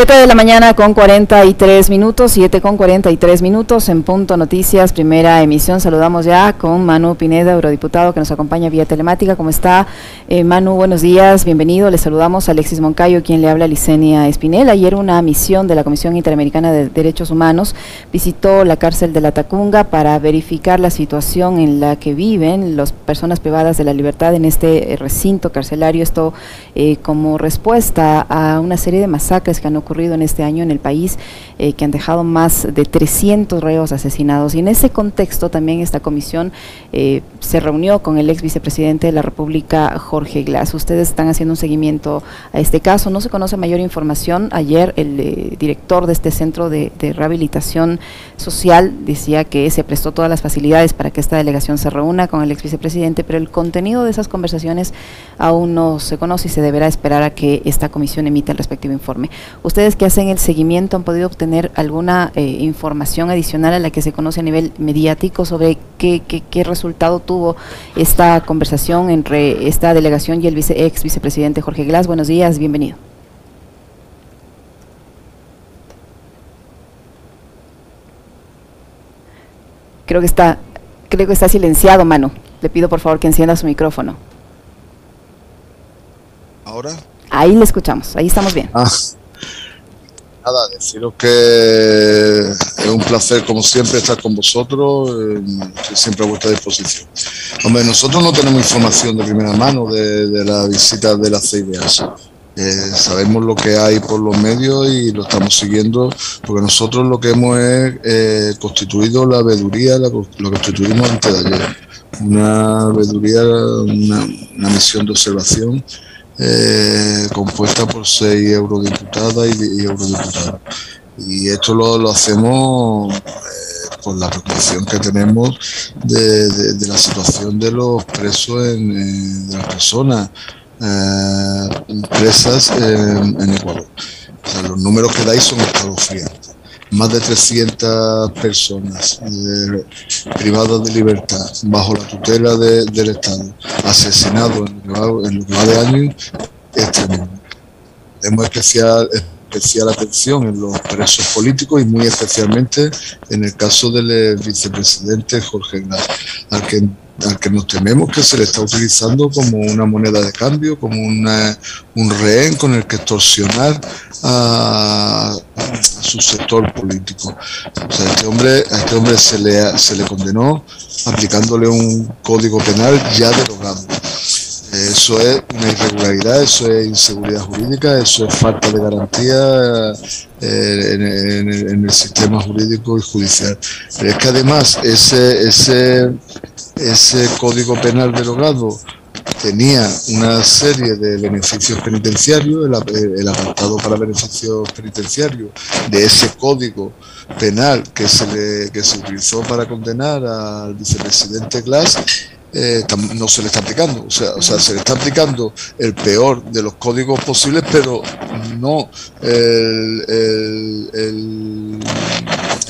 7 de la mañana con 43 minutos, 7 con 43 minutos en Punto Noticias, primera emisión. Saludamos ya con Manu Pineda, eurodiputado que nos acompaña vía telemática. ¿Cómo está? Eh, Manu, buenos días, bienvenido. Le saludamos a Alexis Moncayo, quien le habla a Licenia Espinel. Ayer una misión de la Comisión Interamericana de Derechos Humanos visitó la cárcel de la Tacunga para verificar la situación en la que viven las personas privadas de la libertad en este recinto carcelario. Esto eh, como respuesta a una serie de masacres que han ocurrido en este año en el país, eh, que han dejado más de 300 reos asesinados. Y en ese contexto también esta comisión eh, se reunió con el ex vicepresidente de la República, Jorge Glass. Ustedes están haciendo un seguimiento a este caso. No se conoce mayor información. Ayer el eh, director de este centro de, rehabilitación social decía que se prestó todas las facilidades para que esta delegación se reúna con el ex vicepresidente, pero el contenido de esas conversaciones aún no se conoce y se deberá esperar a que esta comisión emita el respectivo informe. Ustedes que hacen el seguimiento han podido obtener alguna eh, información adicional a la que se conoce a nivel mediático sobre qué, qué, qué resultado tuvo esta conversación entre esta delegación y el vice, ex vicepresidente Jorge Glass. Buenos días, bienvenido. Creo que está, creo que está silenciado, Manu. Le pido por favor que encienda su micrófono. ¿Ahora? Ahí le escuchamos, ahí estamos bien. Ah, nada, deciros que es un placer, como siempre, estar con vosotros, eh, siempre a vuestra disposición. Hombre, nosotros no tenemos información de primera mano de, de la visita de las CIDEAS. Eh, sabemos lo que hay por los medios y lo estamos siguiendo porque nosotros lo que hemos es eh, constituido la veeduría, la, lo constituimos antes de ayer. Una veeduría, una misión de observación eh, compuesta por seis eurodiputadas y, y eurodiputados. Y esto lo, lo hacemos eh, por la preocupación que tenemos de, la situación de los presos, en, de las personas eh, presas en, Ecuador. Los números que dais son escalofriantes más de 300 personas eh, privadas de libertad bajo la tutela de, del Estado, asesinados en en lo de año, es tremendo. Tenemos especial, especial atención en los presos políticos y muy especialmente en el caso del eh, vicepresidente Jorge Glass, al que al que nos tememos que se le está utilizando como una moneda de cambio, como una, un rehén con el que extorsionar a, su sector político. O sea, este hombre, a este hombre se le, se le condenó aplicándole un código penal ya derogado. Eso es una irregularidad, eso es inseguridad jurídica, eso es falta de garantía eh, en, el sistema jurídico y judicial. Pero es que además ese, ese, ese código penal derogado tenía una serie de beneficios penitenciarios, el, el, apartado para beneficios penitenciarios de ese código penal que se, le, que se utilizó para condenar al vicepresidente Glass eh, no se le está aplicando. O sea, o sea, se le está aplicando el peor de los códigos posibles, pero no el, el, el,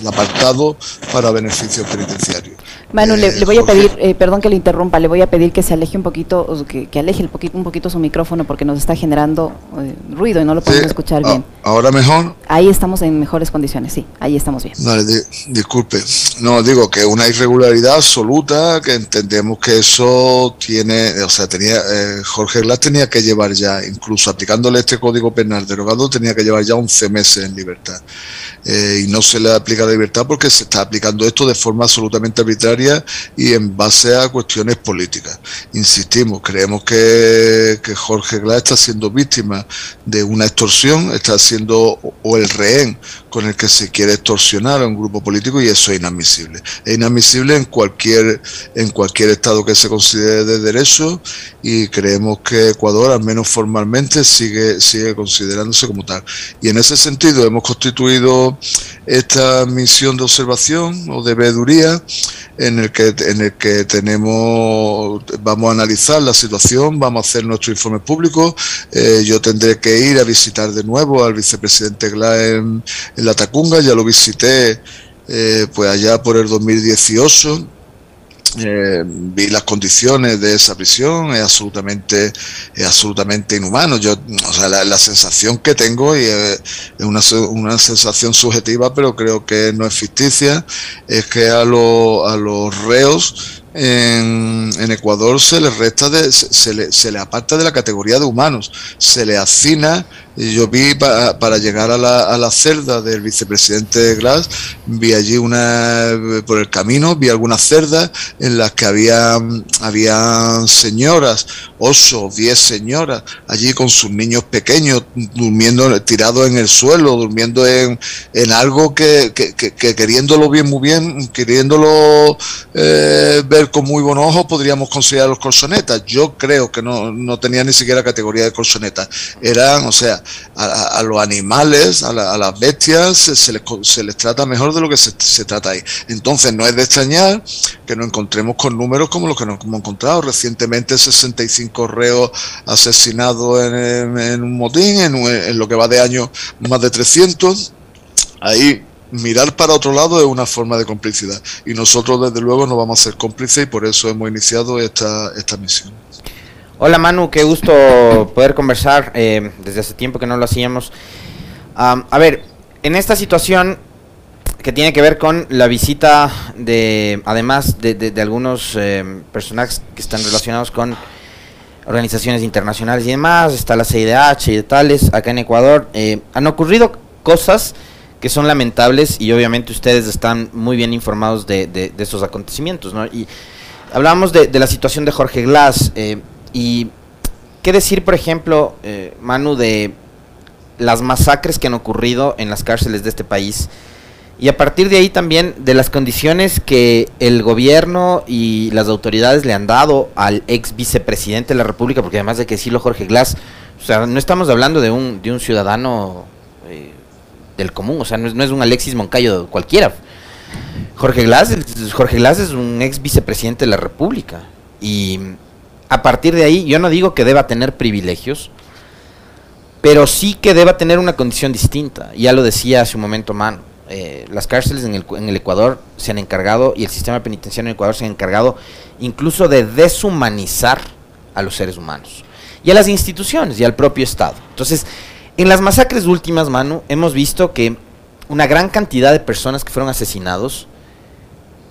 el apartado para beneficios penitenciarios. Manu, eh, le, le, voy a pedir, eh, perdón que le interrumpa, le voy a pedir que se aleje un poquito, o que, que aleje el poquito, un poquito su micrófono porque nos está generando eh, ruido y no lo podemos sí, escuchar bien. ¿Ahora mejor? Ahí estamos en mejores condiciones, sí, ahí estamos bien. Vale, di, disculpe. No, digo que una irregularidad absoluta, que entendemos que eso tiene, o sea, tenía, Jorge Glass tenía que llevar ya, incluso aplicándole este código penal derogado, tenía que llevar ya 11 meses en libertad. Y no se le aplica libertad porque se está aplicando esto de forma absolutamente arbitraria y en base a cuestiones políticas. Insistimos, creemos que, que Jorge Glass está siendo víctima de una extorsión, está siendo o el rehén con el que se quiere extorsionar a un grupo político y eso es inadmisible. Es inadmisible en cualquier, en cualquier estado que se considere de derecho y creemos que Ecuador, al menos formalmente, sigue, sigue considerándose como tal. Y en ese sentido hemos constituido esta misión de observación o de veeduría en el que en el que tenemos vamos a analizar la situación, vamos a hacer nuestro informe público. Eh, yo tendré que ir a visitar de nuevo al vicepresidente Gla en, la Tacunga, ya lo visité eh, pues allá por el 2018 eh, vi las condiciones de esa prisión, es absolutamente, es absolutamente inhumano. Yo, o sea, la, sensación que tengo, y es, una, una, sensación subjetiva, pero creo que no es ficticia, es que a, a los reos en, Ecuador se les resta de, se, le, se le aparta de la categoría de humanos, se le hacina yo vi para llegar a la, a la, celda del vicepresidente Glass, vi allí una, por el camino, vi algunas cerdas en las que había, había señoras, ocho, diez señoras, allí con sus niños pequeños, durmiendo, tirados en el suelo, durmiendo en, en algo que, que, que, queriéndolo bien, muy bien, queriéndolo eh, ver con muy buenos ojos, podríamos considerar los colchonetas. Yo creo que no, no tenía ni siquiera categoría de colchonetas. Eran, o sea, a, los animales, a, las bestias, se, les, se, les, trata mejor de lo que se, trata ahí. Entonces no es de extrañar que nos encontremos con números como los que nos hemos encontrado. Recientemente 65 reos asesinados en, un motín, en, en lo que va de año más de 300. Ahí mirar para otro lado es una forma de complicidad y nosotros desde luego no vamos a ser cómplices y por eso hemos iniciado esta, esta misión. Hola Manu, qué gusto poder conversar. Eh, desde hace tiempo que no lo hacíamos. a ver, en esta situación que tiene que ver con la visita de, además de, algunos eh, personajes que están relacionados con organizaciones internacionales y demás, está la CIDH y tales, acá en Ecuador, eh, han ocurrido cosas que son lamentables y obviamente ustedes están muy bien informados de, de, estos acontecimientos, ¿no? Y hablamos de, la situación de Jorge Glass, y qué decir, por ejemplo, eh, Manu, de las masacres que han ocurrido en las cárceles de este país. Y a partir de ahí también de las condiciones que el gobierno y las autoridades le han dado al ex vicepresidente de la República, porque además de que decirlo Jorge Glass, o sea, no estamos hablando de un, de un ciudadano eh, del común, o sea, no es, un Alexis Moncayo cualquiera. Jorge Glass, Jorge Glass es un ex vicepresidente de la República. Y a partir de ahí, yo no digo que deba tener privilegios, pero sí que deba tener una condición distinta. Ya lo decía hace un momento Man, eh, las cárceles en el, en el, Ecuador se han encargado y el sistema penitenciario en Ecuador se ha encargado incluso de deshumanizar a los seres humanos y a las instituciones y al propio Estado. Entonces, en las masacres últimas, Manu, hemos visto que una gran cantidad de personas que fueron asesinados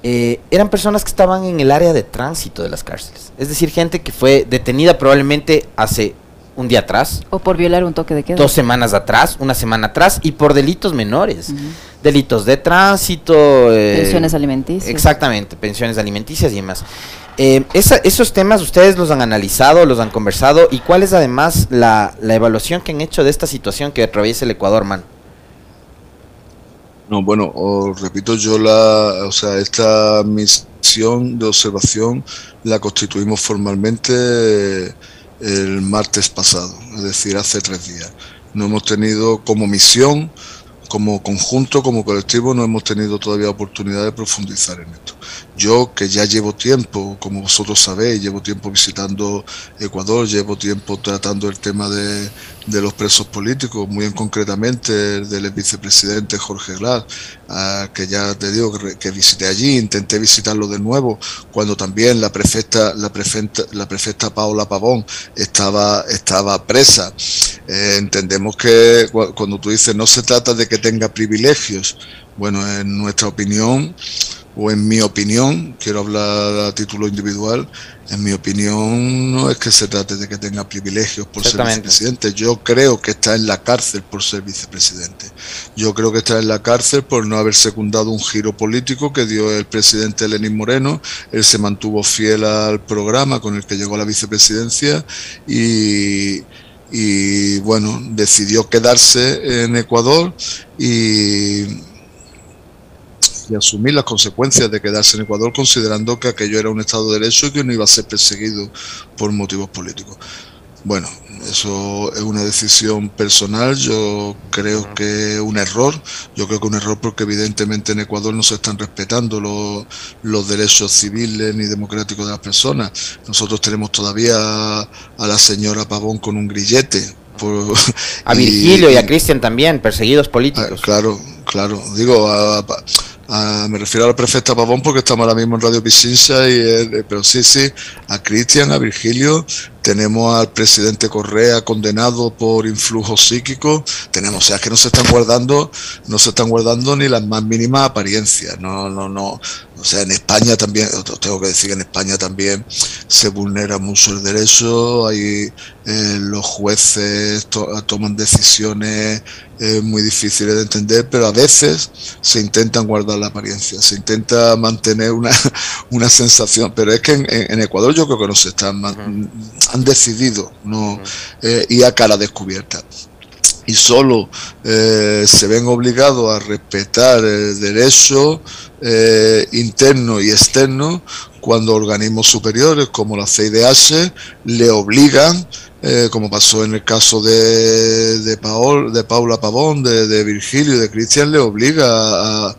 eh, eran personas que estaban en el área de tránsito de las cárceles. Es decir, gente que fue detenida probablemente hace un día atrás. O por violar un toque de queda. Dos semanas atrás, una semana atrás, y por delitos menores. Delitos de tránsito. Eh, pensiones alimenticias. Exactamente, pensiones alimenticias y demás. Eh, esos temas ustedes los han analizado, los han conversado, y cuál es además la, evaluación que han hecho de esta situación que atraviesa el Ecuador, man. No, bueno, repito, yo la, o sea, esta misión de observación la constituimos formalmente el martes pasado, es decir, hace tres días. No hemos tenido como misión, como conjunto, como colectivo, no hemos tenido todavía oportunidad de profundizar en esto. Yo, que ya llevo tiempo, como vosotros sabéis, llevo tiempo visitando Ecuador, llevo tiempo tratando el tema de, los presos políticos, muy en concretamente el del vicepresidente Jorge Glass, que ya te digo que, visité allí, intenté visitarlo de nuevo, cuando también la prefecta, la prefecta, la prefecta Paula Pavón estaba, estaba presa. Eh, entendemos que cuando tú dices no se trata de que tenga privilegios, bueno, en nuestra opinión, o en mi opinión, quiero hablar a título individual, en mi opinión no es que se trate de que tenga privilegios por ser vicepresidente, yo creo que está en la cárcel por ser vicepresidente, yo creo que está en la cárcel por no haber secundado un giro político que dio el presidente Lenín Moreno, él se mantuvo fiel al programa con el que llegó a la vicepresidencia y y bueno, decidió quedarse en Ecuador y y asumir las consecuencias de quedarse en Ecuador considerando que aquello era un Estado de Derecho y que no iba a ser perseguido por motivos políticos. Bueno, eso es una decisión personal, yo creo que un error, yo creo que un error porque evidentemente en Ecuador no se están respetando los, los derechos civiles ni democráticos de las personas. Nosotros tenemos todavía a la señora Pavón con un grillete a Virgilio y, a Cristian también, perseguidos políticos. claro, claro. Digo, me refiero a la prefecta Pavón porque estamos ahora mismo en Radio Pichincha, y, pero sí, sí, a Cristian, a Virgilio, tenemos al presidente Correa condenado por influjo psíquico, tenemos, o sea, que no se están guardando, no se están guardando ni las más mínimas apariencias, no, no, no, o sea, en España también, tengo que decir que en España también se vulnera mucho el derecho, hay eh, los jueces toman decisiones eh, muy difíciles de entender, pero a veces se intentan guardar la apariencia, se intenta mantener una, una sensación, pero es que en, Ecuador yo creo que no se están, han decidido no eh, ir a cara descubierta. Y solo eh, se ven obligados a respetar el derecho eh, interno y externo cuando organismos superiores como la CIDH le obligan eh, como pasó en el caso de, de, Paul, de Paula Pavón, de, Virgilio y de Cristian, le obliga a,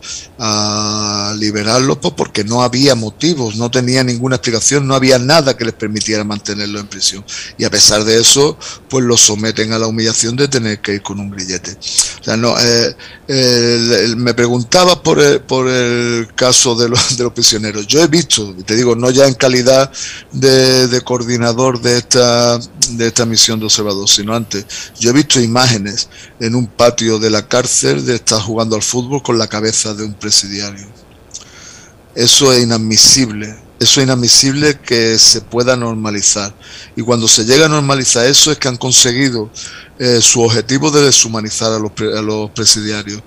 liberarlos pues, porque no había motivos, no tenía ninguna explicación, no había nada que les permitiera mantenerlos en prisión. Y a pesar de eso, pues los someten a la humillación de tener que ir con un grillete. O sea, no, eh, me preguntaba por el, por el caso de los, de los prisioneros. Yo he visto, te digo, no ya en calidad de, de coordinador de esta de esta misión de observador, sino antes. Yo he visto imágenes en un patio de la cárcel de estar jugando al fútbol con la cabeza de un presidiario. Eso es inadmisible. Eso es inadmisible que se pueda normalizar. Y cuando se llega a normalizar eso es que han conseguido eh, su objetivo de deshumanizar a los, a los presidiarios.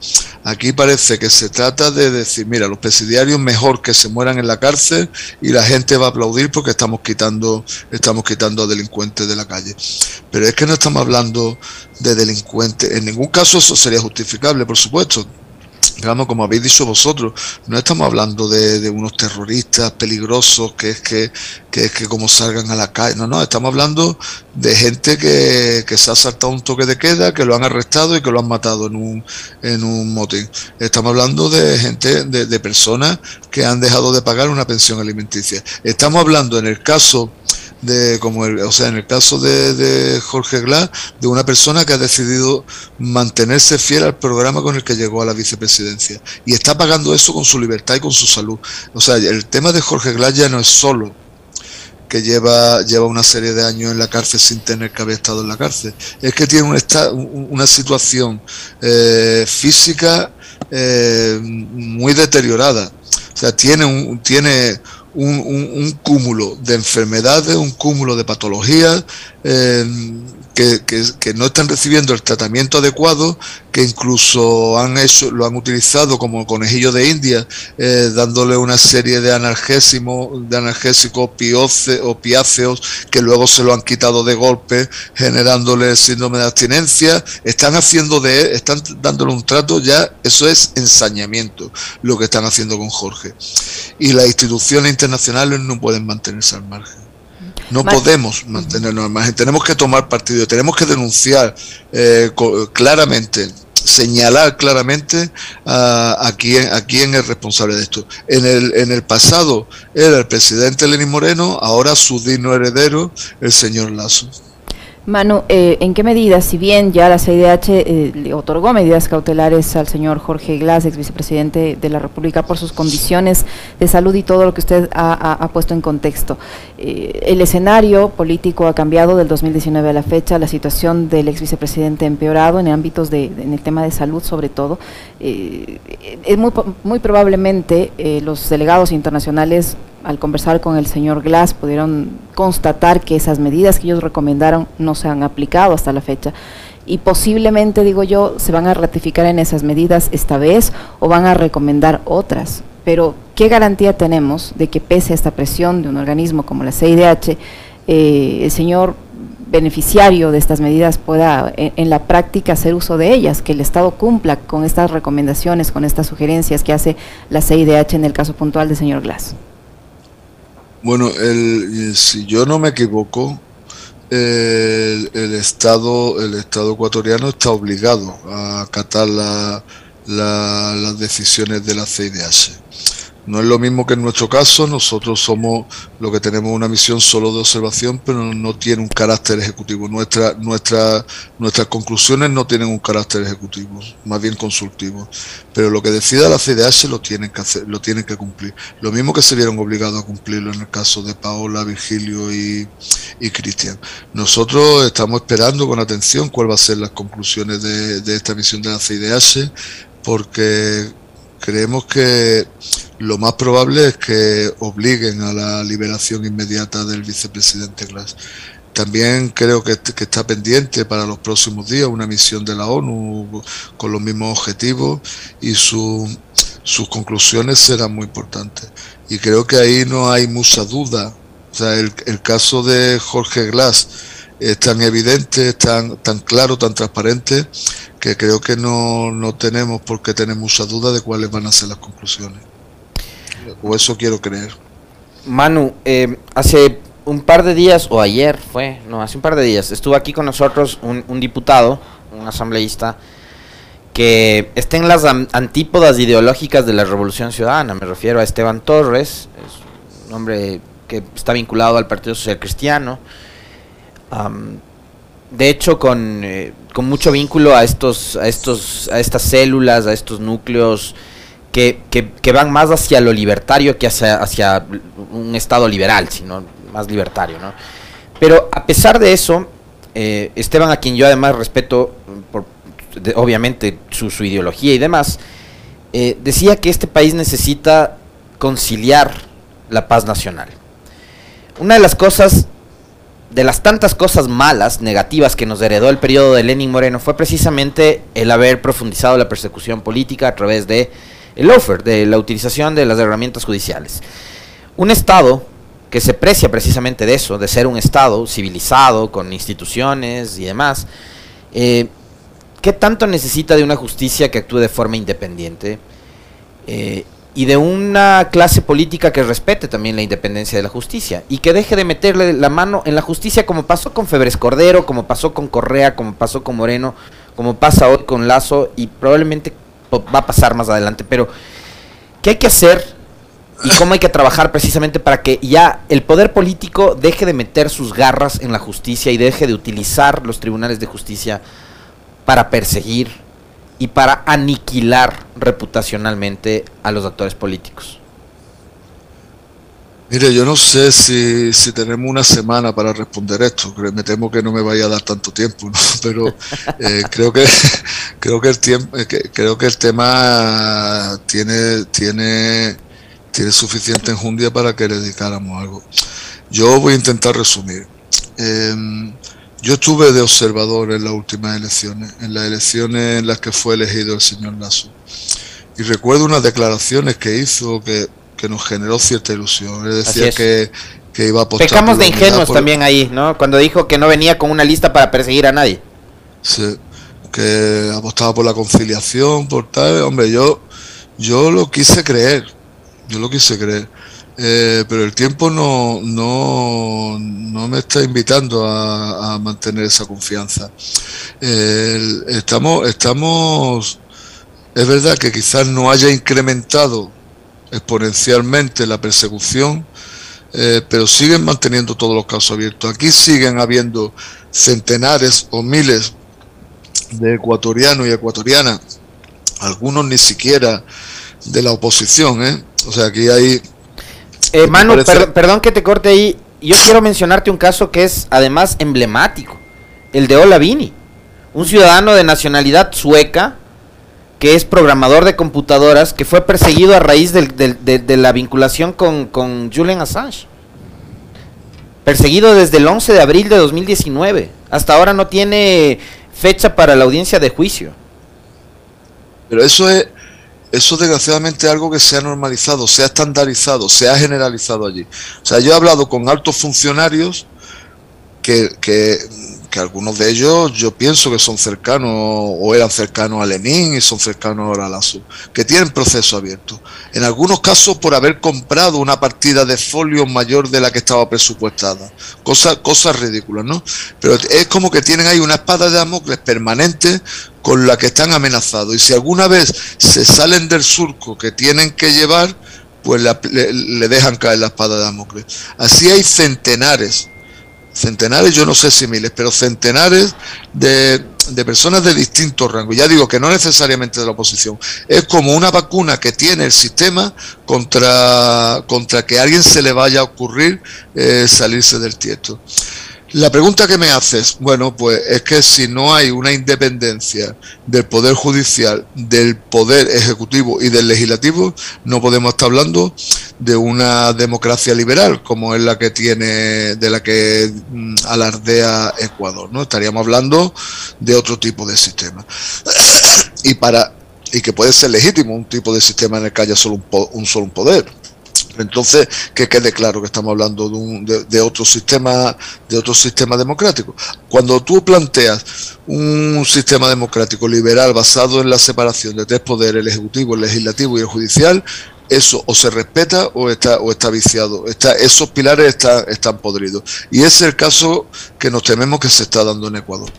Aquí parece que se trata de decir, mira, los presidiarios mejor que se mueran en la cárcel y la gente va a aplaudir porque estamos quitando, estamos quitando a delincuentes de la calle. Pero es que no estamos hablando de delincuentes. En ningún caso eso sería justificable, por supuesto digamos, como habéis dicho vosotros, no estamos hablando de, unos terroristas peligrosos que es que, que, es que como salgan a la calle, no, no, estamos hablando de gente que, que se ha saltado un toque de queda, que lo han arrestado y que lo han matado en un, en un motín. Estamos hablando de gente, de, de personas que han dejado de pagar una pensión alimenticia. Estamos hablando en el caso de como el, o sea, en el caso de, de, Jorge Glass, de una persona que ha decidido mantenerse fiel al programa con el que llegó a la vicepresidencia y está pagando eso con su libertad y con su salud. O sea, el tema de Jorge Glass ya no es solo que lleva, lleva una serie de años en la cárcel sin tener que haber estado en la cárcel. Es que tiene una, una situación eh, física eh, muy deteriorada. O sea, tiene, un, tiene un, cúmulo de enfermedades, un cúmulo de patologías que, no están recibiendo el tratamiento adecuado, que incluso han hecho, lo han utilizado como conejillo de India, eh, dándole una serie de analgésicos, de analgésicos opiáceos que luego se lo han quitado de golpe, generándole síndrome de abstinencia. Están haciendo de, están dándole un trato ya, eso es ensañamiento, lo que están haciendo con Jorge. Y las instituciones internacionales no pueden mantenerse al margen. No podemos mantenernos al margen, tenemos que tomar partido, tenemos que denunciar eh, claramente, señalar claramente a, quién, a quién es responsable de esto. En el, en el pasado era el presidente Lenín Moreno, ahora su digno heredero, el señor Lazo. Manu, eh, ¿en qué medida, si bien ya la CIDH eh, le otorgó medidas cautelares al señor Jorge Glass, ex vicepresidente de la República, por sus condiciones de salud y todo lo que usted ha, puesto en contexto? Eh, el escenario político ha cambiado del 2019 a la fecha, la situación del ex vicepresidente ha empeorado en ámbitos de, en el tema de salud sobre todo. muy, muy probablemente los delegados internacionales al conversar con el señor Glass pudieron constatar que esas medidas que ellos recomendaron no se han aplicado hasta la fecha y posiblemente, digo yo, se van a ratificar en esas medidas esta vez o van a recomendar otras. Pero, ¿qué garantía tenemos de que pese a esta presión de un organismo como la CIDH, eh, el señor beneficiario de estas medidas pueda en, en, la práctica hacer uso de ellas, que el Estado cumpla con estas recomendaciones, con estas sugerencias que hace la CIDH en el caso puntual del señor Glass? Bueno, el, si yo no me equivoco, el, Estado el Estado ecuatoriano está obligado a acatar las decisiones de la CIDH. No es lo mismo que en nuestro caso, nosotros somos lo que tenemos una misión solo de observación, pero no tiene un carácter ejecutivo. Nuestra, nuestra, nuestras conclusiones no tienen un carácter ejecutivo, más bien consultivo. Pero lo que decida la CDH lo tienen que hacer, lo tienen que cumplir. Lo mismo que se vieron obligados a cumplirlo en el caso de Paola, Virgilio y, y Cristian. Nosotros estamos esperando con atención cuáles van a ser las conclusiones de, de esta misión de la CIDH, porque creemos que lo más probable es que obliguen a la liberación inmediata del vicepresidente Glass. También creo que, está pendiente para los próximos días una misión de la ONU con los mismos objetivos y sus conclusiones serán muy importantes. Y creo que ahí no hay mucha duda. O sea, el, el caso de Jorge Glass es tan evidente, tan, tan claro, tan transparente, que creo que no, no tenemos por qué tener mucha duda de cuáles van a ser las conclusiones. O eso quiero creer. Manu, eh, hace un par de días, o ayer fue, no, hace un par de días, estuvo aquí con nosotros un, diputado, un asambleísta, que está en las antípodas ideológicas de la Revolución Ciudadana. Me refiero a Esteban Torres, es un hombre que está vinculado al Partido Social Cristiano. de hecho, con, eh, con, mucho vínculo a estos, a estos, a estas células, a estos núcleos que, van más hacia lo libertario que hacia, hacia un Estado liberal, sino más libertario, ¿no? Pero a pesar de eso, eh, Esteban, a quien yo además respeto, por, obviamente, su, su, ideología y demás, eh, decía que este país necesita conciliar la paz nacional. Una de las cosas, de las tantas cosas malas, negativas que nos heredó el periodo de Lenin Moreno, fue precisamente el haber profundizado la persecución política a través de el offer, de la utilización de las herramientas judiciales. Un Estado que se precia precisamente de eso, de ser un Estado civilizado, con instituciones y demás, eh, ¿qué tanto necesita de una justicia que actúe de forma independiente? Eh, y de una clase política que respete también la independencia de la justicia y que deje de meterle la mano en la justicia como pasó con Febres Cordero, como pasó con Correa, como pasó con Moreno, como pasa hoy con Lazo y probablemente va a pasar más adelante, pero ¿qué hay que hacer y cómo hay que trabajar precisamente para que ya el poder político deje de meter sus garras en la justicia y deje de utilizar los tribunales de justicia para perseguir y para aniquilar reputacionalmente a los actores políticos? Mire, yo no sé si, si, tenemos una semana para responder esto. Me temo que no me vaya a dar tanto tiempo, ¿no? pero eh, creo que creo que el tiempo eh, creo que el tema tiene tiene tiene suficiente enjundia para que le dedicáramos algo. Yo voy a intentar resumir. Eh, yo estuve de observador en las últimas elecciones, en las elecciones en las que fue elegido el señor Lasso. Y recuerdo unas declaraciones que hizo que que nos generó cierta ilusión. Él decía que, que, iba a apostar. Pecamos de ingenuos también ahí, ¿no? Cuando dijo que no venía con una lista para perseguir a nadie. Sí, que apostaba por la conciliación, por tal. Hombre, yo, yo lo quise creer. Yo lo quise creer. Eh, pero el tiempo no, no, no me está invitando a, a mantener esa confianza. Eh, estamos, estamos, es verdad que quizás no haya incrementado exponencialmente la persecución, eh, pero siguen manteniendo todos los casos abiertos. Aquí siguen habiendo centenares o miles de ecuatorianos y ecuatorianas, algunos ni siquiera de la oposición, ¿eh? O sea, aquí hay... Eh, Manu, perdón que te corte ahí. Yo quiero mencionarte un caso que es además emblemático, el de Olavini, un ciudadano de nacionalidad sueca que es programador de computadoras, que fue perseguido a raíz de, la vinculación con, Julian Assange. Perseguido desde el 11 de abril de 2019. Hasta ahora no tiene fecha para la audiencia de juicio. Pero eso es, eso desgraciadamente es algo que se ha normalizado, se ha estandarizado, se ha generalizado allí. O sea, yo he hablado con altos funcionarios que, que que algunos de ellos yo pienso que son cercanos o eran cercanos a Lenin y son cercanos ahora a Lazo, que tienen proceso abierto. En algunos casos por haber comprado una partida de folio mayor de la que estaba presupuestada. Cosas, cosas ridículas, ¿no? Pero es como que tienen ahí una espada de Damocles permanente con la que están amenazados. Y si alguna vez se salen del surco que tienen que llevar, pues le, dejan caer la espada de Damocles. Así hay centenares, centenares, yo no sé si miles, pero centenares de, de personas de distintos rangos. Ya digo que no necesariamente de la oposición. Es como una vacuna que tiene el sistema contra, contra que a alguien se le vaya a ocurrir eh, salirse del tiesto. La pregunta que me haces, bueno, pues es que si no hay una independencia del poder judicial, del poder ejecutivo y del legislativo, no podemos estar hablando de una democracia liberal como es la que tiene, de la que mm, alardea Ecuador, ¿no? Estaríamos hablando de otro tipo de sistema. y para y que puede ser legítimo un tipo de sistema en el que haya solo un, un solo poder entonces, que quede claro que estamos hablando de, un, de, otro sistema, de otro sistema democrático. Cuando tú planteas un sistema democrático liberal basado en la separación de tres poderes, el ejecutivo, el legislativo y el judicial, eso o se respeta o está o está viciado. Está, esos pilares están, están podridos. Y ese es el caso que nos tememos que se está dando en Ecuador.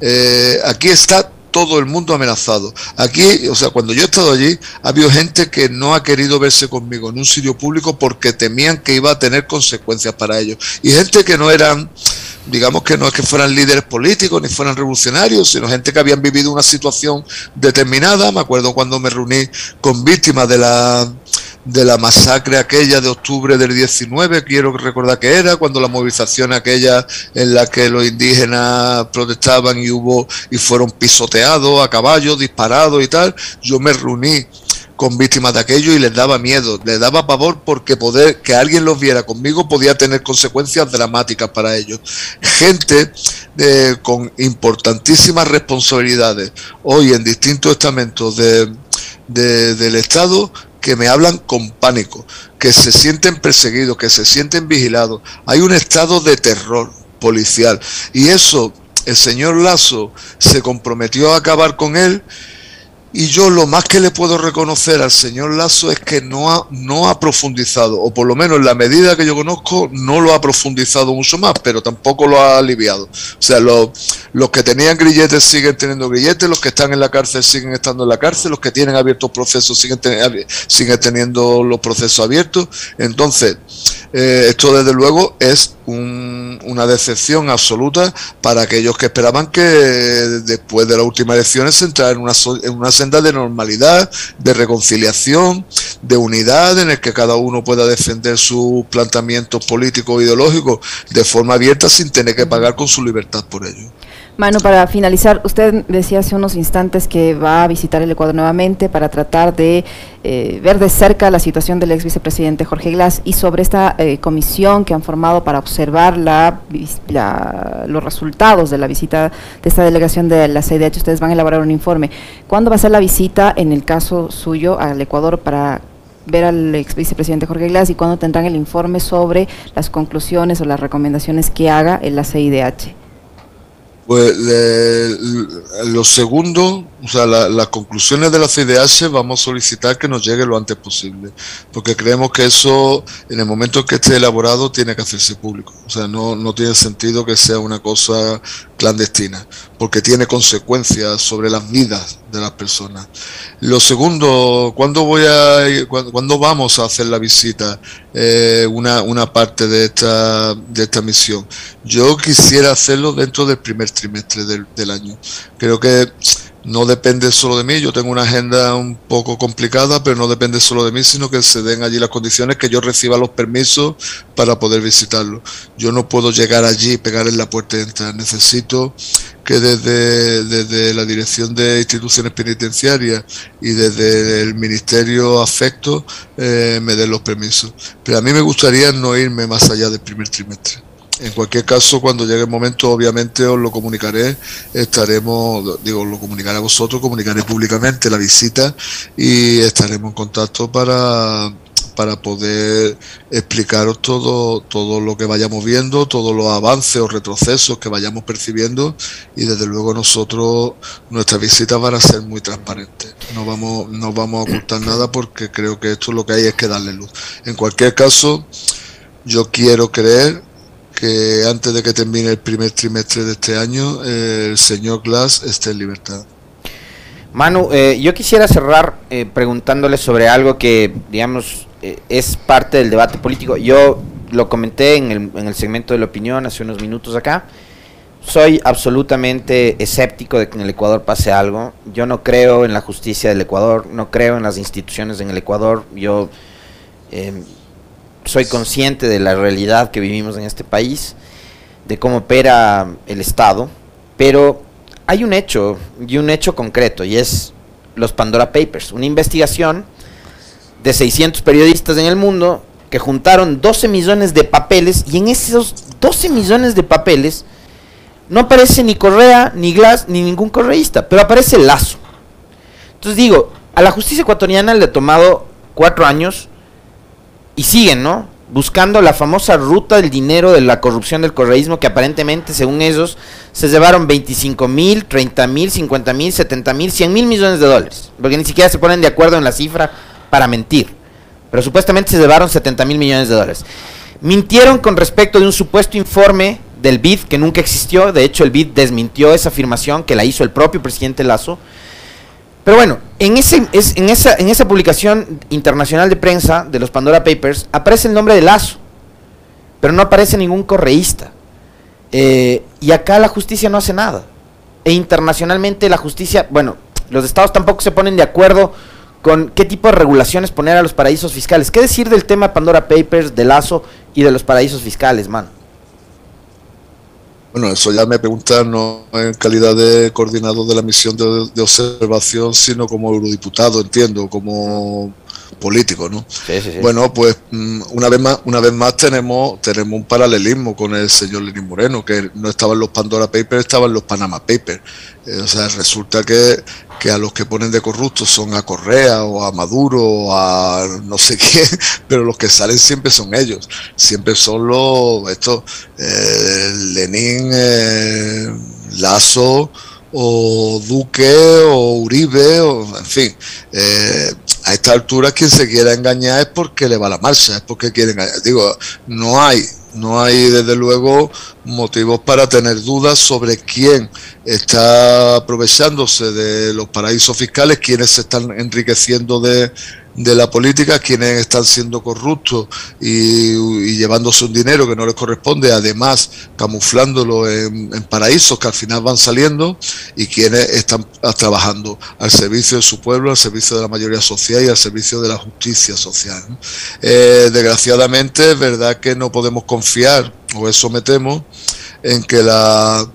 Eh, aquí está todo el mundo amenazado. Aquí, o sea, cuando yo he estado allí, ha habido gente que no ha querido verse conmigo en un sitio público porque temían que iba a tener consecuencias para ellos. Y gente que no eran, digamos que no es que fueran líderes políticos ni fueran revolucionarios, sino gente que habían vivido una situación determinada. Me acuerdo cuando me reuní con víctimas de la de la masacre aquella de octubre del 19, quiero recordar que era, cuando la movilización aquella en la que los indígenas protestaban y hubo y fueron pisoteados a caballo, disparados y tal, yo me reuní con víctimas de aquello y les daba miedo, les daba pavor porque poder que alguien los viera conmigo podía tener consecuencias dramáticas para ellos. Gente eh, con importantísimas responsabilidades hoy en distintos estamentos de, del Estado que me hablan con pánico, que se sienten perseguidos, que se sienten vigilados. Hay un estado de terror policial. Y eso, el señor Lazo se comprometió a acabar con él y yo lo más que le puedo reconocer al señor Lazo es que no ha, no ha profundizado, o por lo menos en la medida que yo conozco, no lo ha profundizado mucho más, pero tampoco lo ha aliviado. O sea, los, los que tenían grilletes siguen teniendo grilletes, los que están en la cárcel siguen estando en la cárcel, los que tienen abiertos procesos siguen, siguen teniendo los procesos abiertos. Entonces, eh, esto desde luego es una decepción absoluta para aquellos que esperaban que después de las últimas elecciones se entrara en una, en una senda de normalidad, de reconciliación, de unidad, en el que cada uno pueda defender sus planteamientos políticos e ideológicos de forma abierta sin tener que pagar con su libertad por ello. Manu, para finalizar, usted decía hace unos instantes que va a visitar el Ecuador nuevamente para tratar de eh, ver de cerca la situación del ex vicepresidente Jorge Glass y sobre esta eh, comisión que han formado para observar la, los resultados de la visita de esta delegación de la CIDH. Ustedes van a elaborar un informe. ¿Cuándo va a ser la visita, en el caso suyo, al Ecuador para ver al ex vicepresidente Jorge Glass y cuándo tendrán el informe sobre las conclusiones o las recomendaciones que haga en la Pues lo segundo, o sea, las conclusiones de la CIDH vamos a solicitar que nos llegue lo antes posible, porque creemos que eso, en el momento en que esté elaborado, tiene que hacerse público. O sea, no, no tiene sentido que sea una cosa clandestina, porque tiene consecuencias sobre las vidas de las personas. Lo segundo, ¿cuándo, voy a, cuándo, vamos a hacer la visita? Eh, una, una parte de esta, de esta misión. Yo quisiera hacerlo dentro del primer trimestre del, año. Creo que no depende solo de mí, yo tengo una agenda un poco complicada, pero no depende solo de mí, sino que se den allí las condiciones, que yo reciba los permisos para poder visitarlo. Yo no puedo llegar allí y pegar en la puerta de entrar, necesito que desde, desde la Dirección de Instituciones Penitenciarias y desde el Ministerio Afecto eh, me den los permisos. Pero a mí me gustaría no irme más allá del primer trimestre. En cualquier caso, cuando llegue el momento, obviamente os lo comunicaré. Estaremos, digo, lo comunicaré a vosotros, comunicaré públicamente la visita y estaremos en contacto para, para poder explicaros todo, todo lo que vayamos viendo, todos los avances o retrocesos que vayamos percibiendo y desde luego nosotros, nuestras visitas van a ser muy transparentes. No vamos, no vamos a ocultar nada porque creo que esto lo que hay es que darle luz. En cualquier caso, yo quiero creer que antes de que termine el primer trimestre de este año, el señor Glass esté en libertad. Manu, eh, yo quisiera cerrar eh, preguntándole sobre algo que, digamos, eh, es parte del debate político. Yo lo comenté en el, en el segmento de la opinión hace unos minutos acá. Soy absolutamente escéptico de que en el Ecuador pase algo. Yo no creo en la justicia del Ecuador, no creo en las instituciones en el Ecuador. Yo eh, soy consciente de la realidad que vivimos en este país, de cómo opera el Estado, pero hay un hecho y un hecho concreto y es los Pandora Papers, una investigación de 600 periodistas en el mundo que juntaron 12 millones de papeles y en esos 12 millones de papeles no aparece ni Correa, ni Glass, ni ningún correísta, pero aparece Lazo. Entonces digo, a la justicia ecuatoriana le ha tomado cuatro años y siguen, ¿no? Buscando la famosa ruta del dinero de la corrupción del correísmo que aparentemente, según ellos, se llevaron 25 mil, 30 mil, 50 mil, 70 mil, 100 mil millones de dólares. Porque ni siquiera se ponen de acuerdo en la cifra para mentir. Pero supuestamente se llevaron 70 mil millones de dólares. Mintieron con respecto de un supuesto informe del BID que nunca existió. De hecho, el BID desmintió esa afirmación que la hizo el propio presidente Lazo. Pero bueno, en, ese, en, esa, en esa publicación internacional de prensa de los Pandora Papers aparece el nombre de Lazo, pero no aparece ningún correísta. Eh, y acá la justicia no hace nada. E internacionalmente la justicia, bueno, los estados tampoco se ponen de acuerdo con qué tipo de regulaciones poner a los paraísos fiscales. ¿Qué decir del tema Pandora Papers, de Lazo y de los paraísos fiscales, mano? Bueno, eso ya me preguntan no en calidad de coordinador de la misión de, observación, sino como eurodiputado, entiendo, como político, ¿no? Bueno, pues mm, una vez más, una vez más tenemos, tenemos un paralelismo con el señor Lenín Moreno, que no estaban los Pandora Papers, estaban los Panama Papers. Eh, o sea, resulta que, que, a los que ponen de corruptos son a Correa o a Maduro o a no sé quién, pero los que salen siempre son ellos. Siempre son los, estos, eh, Lenín, eh, Lazo, o Duque o Uribe, o en fin. Eh, a esta altura quien se quiera engañar es porque le va la marcha, es porque quiere engañar. Digo, no hay, no hay desde luego motivos para tener dudas sobre quién está aprovechándose de los paraísos fiscales, quiénes se están enriqueciendo de, de la política, quienes están siendo corruptos y, llevándose un dinero que no les corresponde, además camuflándolo en, paraísos que al final van saliendo, y quienes están trabajando al servicio de su pueblo, al servicio de la mayoría social y al servicio de la justicia social. Eh, desgraciadamente es verdad que no podemos confiar, o eso me temo, en que la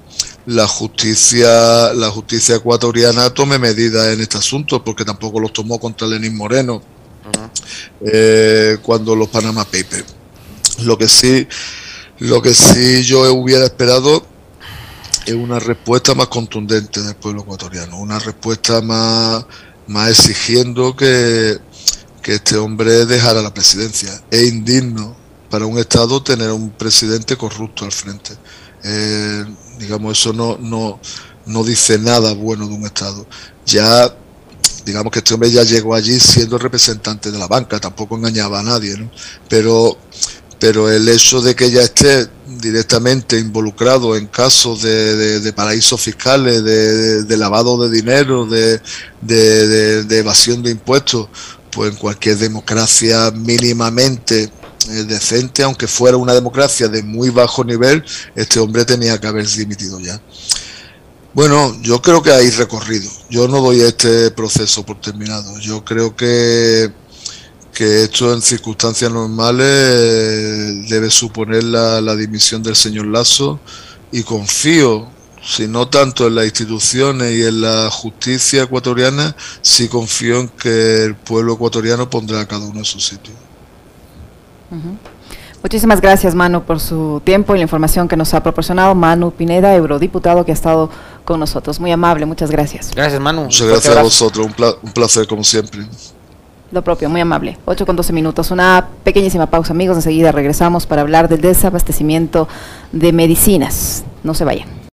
la justicia la justicia ecuatoriana tome medidas en este asunto porque tampoco los tomó contra Lenín Moreno eh, cuando los Panama Papers. Lo que sí lo que sí yo hubiera esperado es una respuesta más contundente del pueblo ecuatoriano una respuesta más más exigiendo que, que este hombre dejara la presidencia. Es indigno para un estado tener un presidente corrupto al frente eh, digamos, eso no, no, no dice nada bueno de un Estado. Ya, digamos que este hombre ya llegó allí siendo representante de la banca, tampoco engañaba a nadie, ¿no? Pero, pero el hecho de que ya esté directamente involucrado en casos de, paraísos fiscales, de, lavado de dinero, de, de evasión de impuestos, pues en cualquier democracia mínimamente eh, decente, aunque fuera una democracia de muy bajo nivel, este hombre tenía que haber dimitido ya. Bueno, yo creo que hay recorrido. Yo no doy este proceso por terminado. Yo creo que, que esto en circunstancias normales eh, debe suponer la, la dimisión del señor Lazo y confío, si no tanto en las instituciones y en la justicia ecuatoriana, sí confío en que el pueblo ecuatoriano pondrá a cada uno en su sitio. Muchísimas gracias, Manu, por su tiempo y la información que nos ha proporcionado. Manu Pineda, eurodiputado que ha estado con nosotros. Muy amable, muchas gracias. Gracias, Manu. Muchas gracias a vosotros, un, placer como siempre. Lo propio, muy amable. 8 con 12 minutos. Una pequeñísima pausa, amigos. Enseguida regresamos para hablar del desabastecimiento de medicinas. No se vayan.